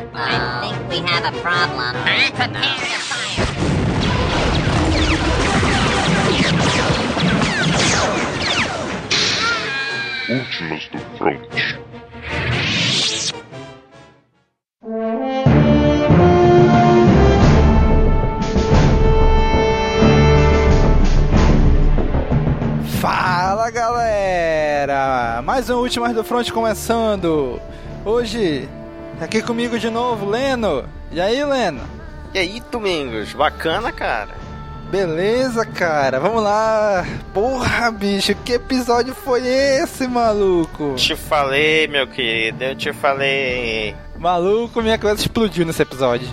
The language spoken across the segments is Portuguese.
I think we have a problem. Últimas do Front. Fala galera! Mais um Últimas do Front começando! Hoje, aqui comigo de novo, Leno! E aí, Leno? E aí, Domingos? Bacana, cara. Beleza, cara? Vamos lá! Porra, bicho, que episódio foi esse, maluco? Te falei, meu querido, eu te falei. Maluco, minha cabeça explodiu nesse episódio.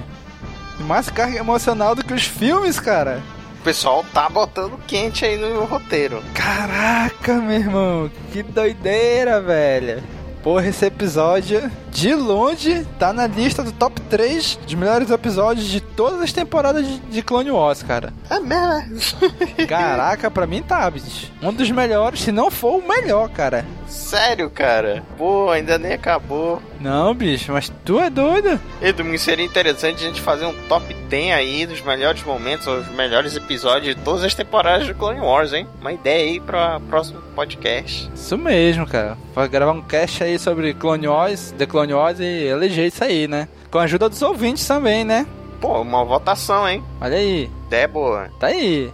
Mais carga emocional do que os filmes, cara! O pessoal tá botando quente aí no roteiro. Caraca, meu irmão, que doideira, velho. Porra, esse episódio, de longe, tá na lista do top 3 dos melhores episódios de todas as temporadas de- de Clone Wars, cara. É mesmo? Caraca, pra mim tá, bicho. Um dos melhores, se não for o melhor, cara. Sério, cara? Pô, ainda nem acabou. Não, bicho, mas tu é doido? E Domingos, seria interessante a gente fazer um top 10 aí dos melhores momentos, os melhores episódios de todas as temporadas de Clone Wars, hein? Uma ideia aí pra próximo podcast. Isso mesmo, cara. Vai gravar um cast aí sobre Clone Wars, The Clone E eleger isso aí, né? Com a ajuda dos ouvintes também, né? Pô, uma votação, hein? Olha aí. Boa. Tá aí.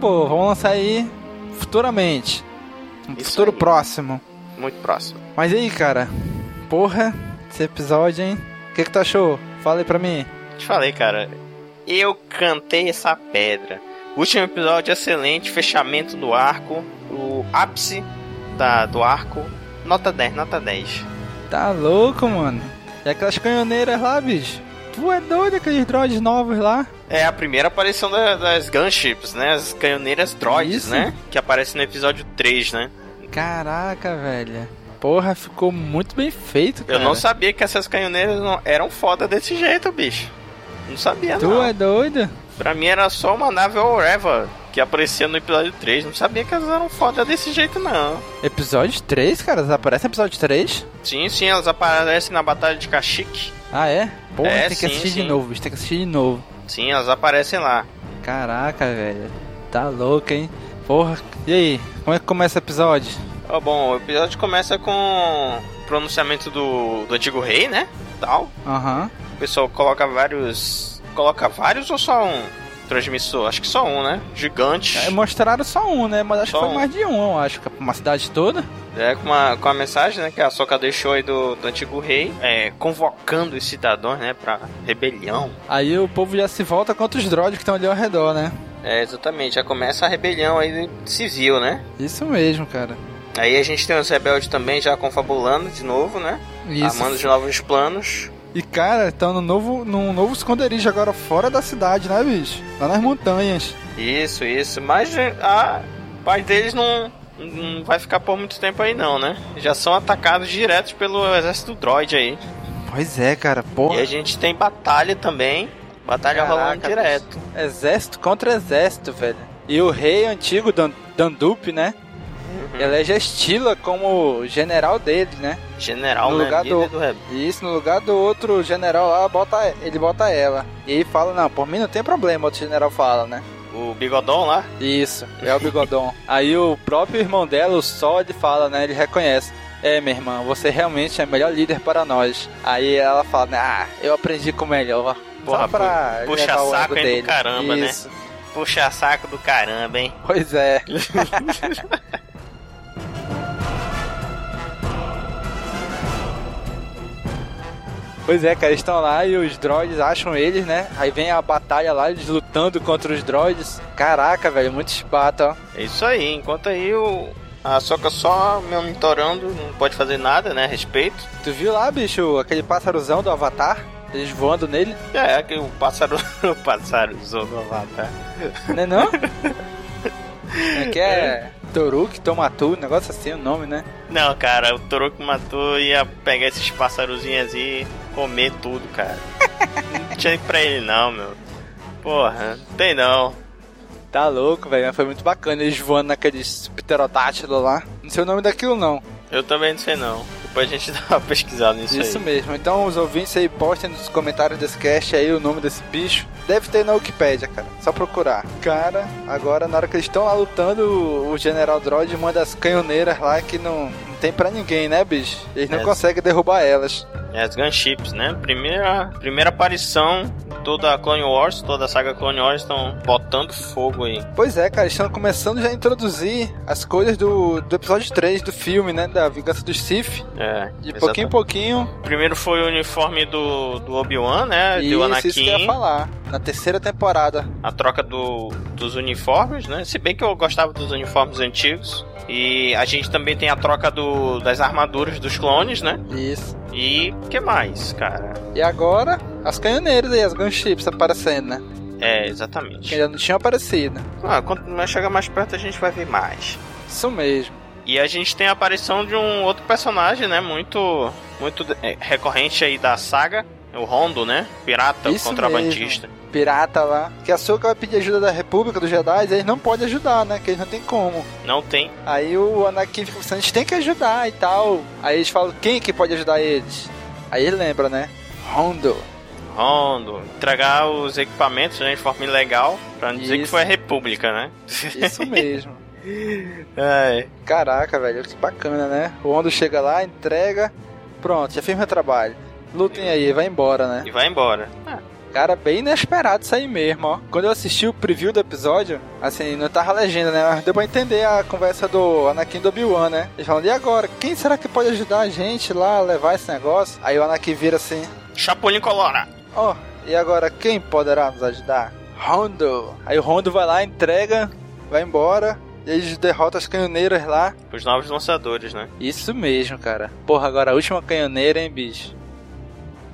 Boa. Vamos lançar aí futuramente. Um Isso futuro aí. próximo. Muito próximo. Mas aí, cara? Porra, esse episódio, hein? O que, que tu achou? Fala aí pra mim. Te falei, cara. Eu cantei essa pedra. Último episódio excelente, fechamento do arco, o ápice da, do arco. Nota 10, nota 10. Tá louco, mano. E aquelas canhoneiras lá, bicho? Tu é doido, aqueles droids novos lá? É a primeira aparição da- das gunships, né? As canhoneiras droids, Isso. né? Que aparece no episódio 3, né? Caraca, velho. Porra, ficou muito bem feito, cara. Eu não sabia que essas canhoneiras não- eram foda desse jeito, bicho. Não sabia, Tu não. é doido? Pra mim era só uma nave Oreva que aparecia no episódio 3. Não sabia que elas eram foda desse jeito, não. Episódio 3, cara? Elas aparecem no episódio 3? Sim, sim, elas aparecem na Batalha de Kashyyyk. Ah, é? Porra, É, tem que sim, assistir de sim. novo, bicho. Tem que assistir de novo. Sim, elas aparecem lá. Caraca, velho. Tá louco, hein? Porra. E aí? Como é que começa o episódio? Ó, bom, o episódio começa com o pronunciamento do, do antigo rei, né? Tal. Aham. O pessoal coloca vários. Coloca vários ou só um transmissor? Acho que só um, né? Gigante. É, mostraram só um, né? Mas acho Só que foi um. mais de um, eu acho. Uma cidade toda. É, com, uma, com a mensagem, né? Que a Soka deixou aí do, do antigo rei. É, convocando os cidadãos, né? Pra rebelião. Aí o povo já se volta contra os droids que estão ali ao redor, né? É, exatamente. Já começa a rebelião aí civil, né? Isso mesmo, cara. Aí a gente tem os rebeldes também já confabulando de novo, né? Isso. Armando de novos planos. E cara, estão no novo, num novo esconderijo agora fora da cidade, né, bicho? Lá nas montanhas. Isso, isso. Mas é, a parte deles não, não vai ficar por muito tempo aí não, né? Já são atacados diretos pelo exército droid aí. Pois é, cara, porra. E a gente tem batalha também. Batalha rolando Caraca, direto. Exército contra exército, velho. E o rei antigo, Dan Dandup, né? Uhum. Elege a Estila como general dele, né? General, no né? lugar do- E isso, no lugar do outro general lá, bota, ele bota ela. E fala, não, por mim não tem problema, outro general fala, né? O bigodão lá. Isso, é o bigodão. aí o próprio irmão dela, o Sol, ele fala, né? Ele reconhece. É, minha irmã, você realmente é a melhor líder para nós. Aí ela fala, né, ah, eu aprendi com o melhor. Porra, Só pra pu- puxa saco aí do dele. caramba, né? Isso. Puxa saco do caramba, hein? Pois é. Pois é, cara, eles estão lá e os droids acham eles, né? Aí vem a batalha lá, eles lutando contra os droids. Caraca, velho, muito espata, ó. É isso aí. Enquanto aí o... A Soca só monitorando, não pode fazer nada, né? a Respeito. Tu viu lá, bicho, aquele pásarozão do Avatar? Eles voando nele, É, que o pássaro... o pássaro usou no avatar. né não? É que é Toruk, Tomatu, um negócio assim o nome, né? Não, cara, o Toro que matou ia pegar esses pássarozinhos e comer tudo, cara. não tinha pra ele não, meu. Porra, não tem não. Tá louco, velho, foi muito bacana eles voando naqueles pterodátilos lá. Não sei o nome daquilo não. Eu também não sei não. Depois a gente dá uma pesquisada nisso Isso aí. mesmo. Então os ouvintes aí postem nos comentários desse cast aí o nome desse bicho. Deve ter na Wikipédia, cara. Só procurar. Cara, agora na hora que eles estão lá lutando, o- General Droid manda as canhoneiras lá que não, não tem pra ninguém, né, bicho? Eles não É. conseguem derrubar elas. É as gunships, né? Primeira, primeira aparição toda a Clone Wars, toda a saga Clone Wars estão botando fogo aí. Pois é, cara, estão começando já a introduzir as coisas do, do episódio 3 do filme, né? Da Vingança dos Sith. É, De exata- pouquinho em pouquinho. Primeiro foi o uniforme do, do Obi-Wan, né? E do isso, isso que eu ia Anakin. falar. Na terceira temporada. a troca do, dos uniformes, né? Se bem que eu gostava dos uniformes antigos. E a gente também tem a troca do, das armaduras dos clones, né? Isso. E o que mais, cara? E agora, as canhoneiras aí, as gunships aparecendo, né? É, Que exatamente. ainda não tinham aparecido. Ah, quanto mais chegar mais perto, a gente vai ver mais. Isso mesmo. E a gente tem a aparição de um outro personagem, né? Muito, muito é, recorrente aí da saga. O Rondo, né? Pirata, Isso contrabandista. Pirata lá. Que a Soka vai pedir ajuda da República dos Jedi, eles não podem ajudar, né? Que eles não tem como. Não tem. Aí o Anakin fica pensando, a gente tem que ajudar e tal. Aí eles falam, quem que pode ajudar eles? Aí ele lembra, né? Rondo. Rondo. Entregar os equipamentos né, de forma ilegal. Pra não dizer que Isso. foi a República, né? Isso mesmo. É. Caraca, velho, que bacana, né? O Rondo chega lá, entrega, pronto, já fez meu trabalho. Lutem aí, vai embora, né? E vai embora. Cara, bem inesperado isso aí mesmo, ó. Quando eu assisti o preview do episódio, assim, não tava legenda, né? Mas deu pra entender a conversa do Anakin do Obi-Wan, né? Eles falam, e agora? Quem será que pode ajudar a gente lá a levar esse negócio? Aí o Anakin vira assim, Chapolin Colorado. ó, e agora quem poderá nos ajudar? Rondo. Aí o Rondo vai lá, entrega, vai embora. E eles derrotam as canhoneiras lá. Os novos lançadores, né? Isso mesmo, cara. Porra, agora a última canhoneira, hein, bicho?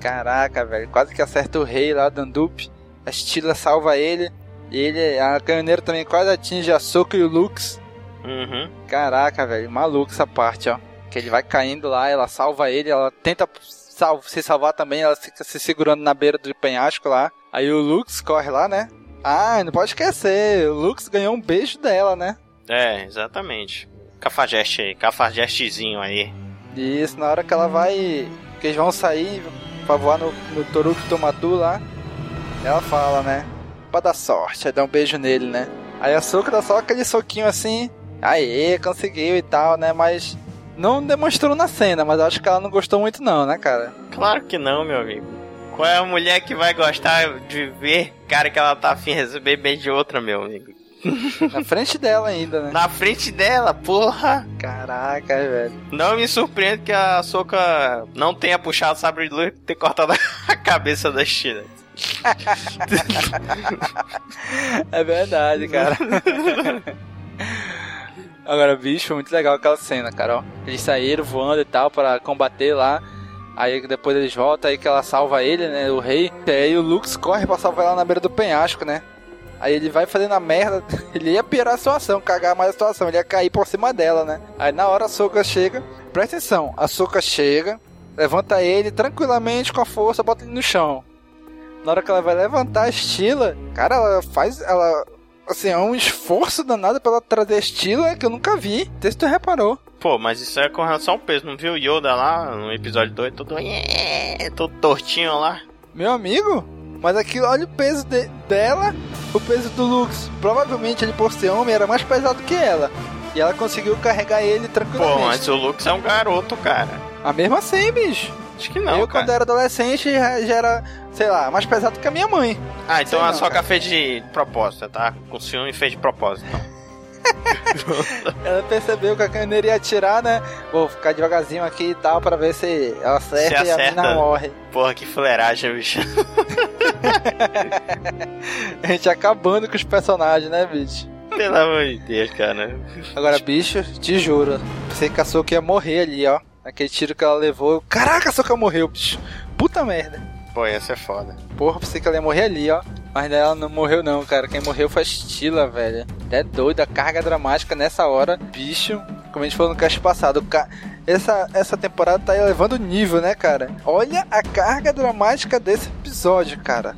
Caraca, velho. Quase que acerta o rei lá, Dandup. A Stila salva ele. E ele, a canhoneira também quase atinge a Soka e o Lux. Uhum. Caraca, velho. Maluco essa parte, ó. Que ele vai caindo lá, ela salva ele, ela tenta sal se salvar também, ela fica se segurando na beira do penhasco lá. Aí o Lux corre lá, né? Ah, não pode esquecer. O Lux ganhou um beijo dela, né? É, exatamente. Cafajeste aí, cafajestezinho aí. Isso, na hora que ela vai. que eles vão sair pra voar no, no Toruko Tomatu lá, ela fala, né? Pra dar sorte, aí dá um beijo nele, né? Aí a Soka dá só aquele soquinho assim, aê, conseguiu e tal, né? Mas não demonstrou na cena, mas acho que ela não gostou muito, não, né, cara? Claro que não, meu amigo. Qual é a mulher que vai gostar de ver, cara, que ela tá afim de receber beijo de outra, meu amigo? Na frente dela ainda, né? Na frente dela, porra! Caraca, velho. Não me surpreende que a Soca não tenha puxado o sabre de luz e ter cortado a cabeça da China. É verdade, cara. Agora, bicho, muito legal aquela cena, cara. ó. Eles saíram voando e tal para combater lá. Aí depois eles voltam, aí que ela salva ele, né? O rei. E aí o Lux corre pra salvar ela na beira do penhasco, né? Aí ele vai fazendo a merda. Ele ia piorar a situação, cagar mais a situação. Ele ia cair por cima dela, né? Aí na hora a Soka chega. Presta atenção, a Soka chega, levanta ele tranquilamente com a força, bota ele no chão. Na hora que ela vai levantar a Estila, cara, ela faz. Ela. Assim, é um esforço danado pra ela trazer a Estila que eu nunca vi. Não sei se tu reparou. Pô, mas isso é com relação ao peso, não viu o Yoda lá no episódio 2, todo, todo tortinho lá? Meu amigo, mas aquilo, olha o peso de- dela, o peso do Lux. Provavelmente ele, por ser homem, era mais pesado que ela. E ela conseguiu carregar ele Pô, tranquilamente. mas o Lux é um garoto, cara. Mas mesmo assim, bicho. Acho que não, eu, cara. quando era adolescente, já, era, sei lá, mais pesado que a minha mãe. Ah, então Sei a não, Soca cara. fez de propósito, tá? Com ciúme fez de propósito. então. Ela percebeu que a caneira ia atirar, né? Vou ficar devagarzinho aqui e tal, pra ver se ela acerta, Se e a acerta. mina morre. Porra, que fuleiragem, bicho. A gente acabando com os personagens, né, bicho? Pelo amor de Deus, cara. Agora, bicho, te juro. Pensei que a Soka ia morrer ali, ó. Aquele tiro que ela levou. Caraca, a Soka morreu, bicho. Puta merda. Pô, essa é foda. Porra, pensei que ela ia morrer ali, ó. Mas ela não morreu não, cara. Quem morreu foi a Stila, velho. É doido, a carga dramática nessa hora. Bicho, como a gente falou no cast passado, ca... essa, essa temporada tá elevando o nível, né, cara? Olha a carga dramática desse episódio, cara.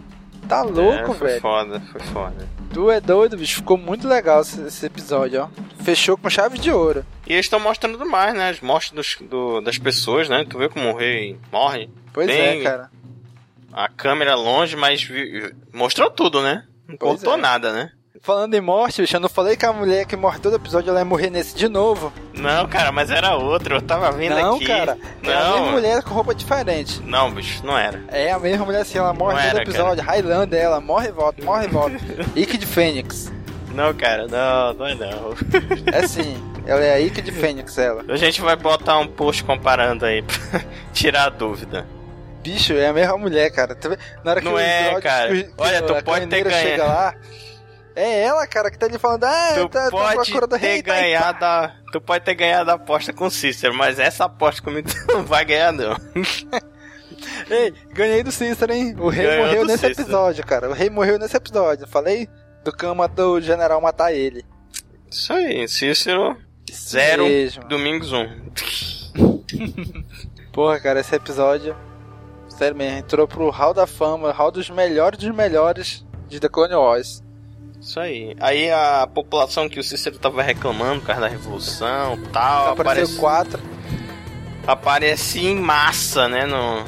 Tá louco, é, foi velho. foda, foi foda. Tu é doido, bicho. Ficou muito legal esse, esse episódio, ó. Fechou com chave de ouro. E eles estão mostrando mais, né? As mortes dos, do, das pessoas, né? Tu vê como o rei morre. Pois Bem, é, cara. A câmera longe, mas mostrou tudo, né? Não Pois cortou é. nada, né? Falando em morte, bicho, eu não falei que a mulher que morre todo episódio ela ia morrer nesse de novo. Não, cara, mas era outro. Eu tava vendo não, aqui. cara. É a Não, mesma mulher com roupa diferente. não, bicho, não era. É a mesma mulher assim, ela morre Não todo era, episódio. Highlander, ela morre e volta, morre e volta. Ike de Fênix. Não, cara, não, não é não. É sim, ela é a Ike de Fênix, ela. A gente vai botar um post comparando aí pra tirar a dúvida. Bicho, é a mesma mulher, cara. Tu vê- Na hora que Não o é, cara. que o- que Olha, tu a pode ter ganho. chega lá. É ela, cara, que tá ali falando, ah, Tu tá, tá pode do ter rei. tá ganhado pá. a, Tu pode ter ganhado a aposta com o Cícero, mas essa aposta comigo tu não vai ganhar, não. Ei, ganhei do Cícero, hein? O rei Ganhou morreu nesse Cícero. episódio, cara. O rei morreu nesse episódio. Falei do cama do general matar ele. Isso aí, Cícero. Zero, mesmo. Domingos um. Porra, cara, esse episódio. Sério mesmo, entrou pro Hall da Fama, Hall dos melhores dos melhores de The Clone Wars. Isso aí. Aí a população que o Cícero tava reclamando por causa da revolução e tal, Apareceu aparece, quatro. aparece em massa, né, no,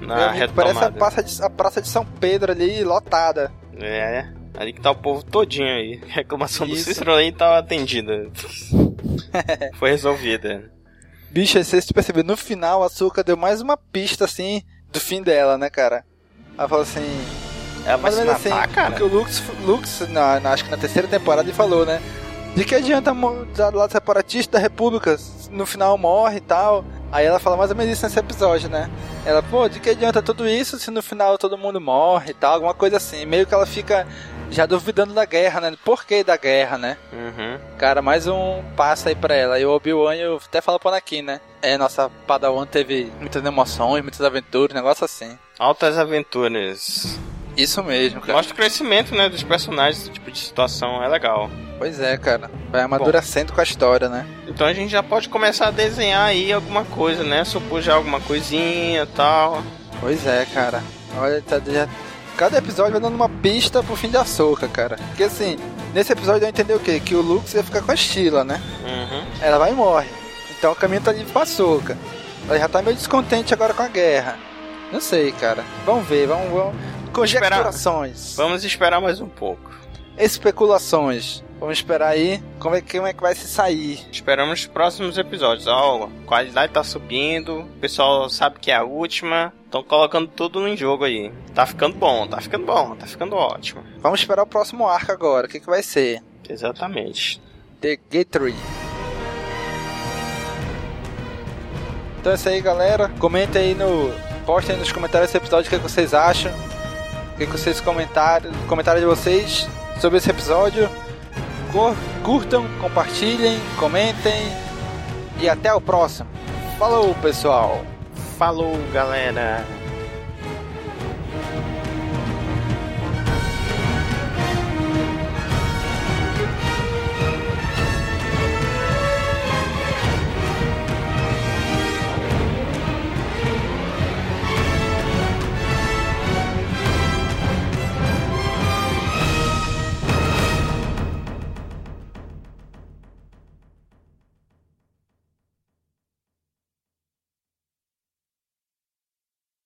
na amigo, parece a retomada. praça, de, a praça de São Pedro ali, lotada. É, ali que tá o povo todinho aí. A reclamação do Isso. Cícero aí tá atendida. Foi resolvida. Bicho, vocês perceberam, no final a Açúcar deu mais uma pista, assim, do fim dela, né, cara? Ela falou assim... Ela vai Mais se matar, assim, cara? porque o Lux, Lux na, na- acho que na terceira temporada, ele falou, né? De que adianta do lado separatista da República, no final morre e tal. Aí ela fala mais ou menos isso nesse episódio, né? Ela, pô, de que adianta tudo isso se no final todo mundo morre e tal, alguma coisa assim. Meio que ela fica já duvidando da guerra, né? Por que da guerra, né? Uhum. Cara, mais um passo aí pra ela. E o Obi-Wan, eu até falo pro Anakin, né? É, nossa Padawan teve muitas emoções, muitas aventuras, negócio assim. Altas aventuras. Isso mesmo, cara. Mostra o crescimento, né, dos personagens, tipo de situação, é legal. Pois é, cara. Vai amadurecendo com a história, né? Então a gente já pode começar a desenhar aí alguma coisa, né? Supor já alguma coisinha e tal. Pois é, cara. Olha, tá já... cada episódio vai dando uma pista pro fim da soca, cara. Porque assim, nesse episódio eu entendi o quê? Que o Lux ia ficar com a Sheila, né? Uhum. Ela vai e morre. Então o caminho tá livre pra soca. Ela já tá meio descontente agora com a guerra. Não sei, cara. Vamos ver, vamos. vamos... Conjecturações. Vamos esperar mais um pouco. Especulações. Vamos esperar aí como é, que- como é que vai se sair. Esperamos os próximos episódios. Ó, a qualidade tá subindo, o pessoal sabe que é a última. Estão colocando tudo em jogo aí. Tá ficando bom, tá ficando bom, tá ficando ótimo. Vamos esperar o próximo arco agora. O que, que vai ser? Exatamente. The Gateway. Então é isso aí, galera. Comentem aí no. Postem nos comentários desse episódio o que, que vocês acham. O que, que vocês comentaram. Comentário de vocês sobre esse episódio. Cur- Curtam, compartilhem, comentem. E até o próximo. Falou, pessoal! Falou, galera.